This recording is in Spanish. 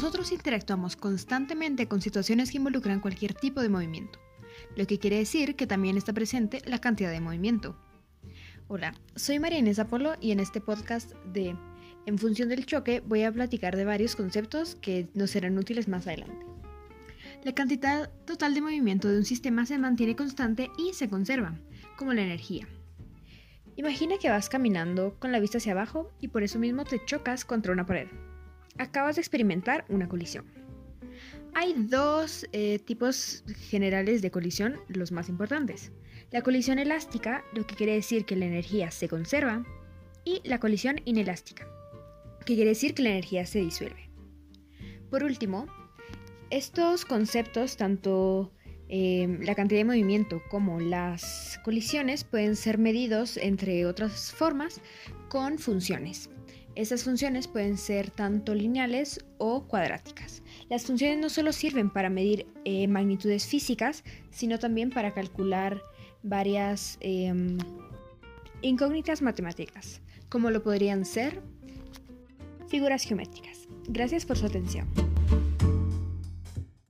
Todos interactuamos constantemente con situaciones que involucran cualquier tipo de movimiento, lo que quiere decir que también está presente la cantidad de movimiento. Hola, soy María Inés Apolo y en este podcast de En función del choque voy a platicar de varios conceptos que nos serán útiles más adelante. La cantidad total de movimiento de un sistema se mantiene constante y se conserva, como la energía. Imagina que vas caminando con la vista hacia abajo y por eso mismo te chocas contra una pared. Acabas de experimentar una colisión. Hay dos eh, tipos generales de colisión, los más importantes. La colisión elástica, lo que quiere decir que la energía se conserva, y la colisión inelástica, que quiere decir que la energía se disuelve. Por último, estos conceptos, tanto eh, la cantidad de movimiento como las colisiones, pueden ser medidos, entre otras formas, con funciones. Estas funciones pueden ser tanto lineales o cuadráticas. Las funciones no solo sirven para medir eh, magnitudes físicas, sino también para calcular varias em, incógnitas matemáticas, como lo podrían ser figuras geométricas. Gracias por su atención.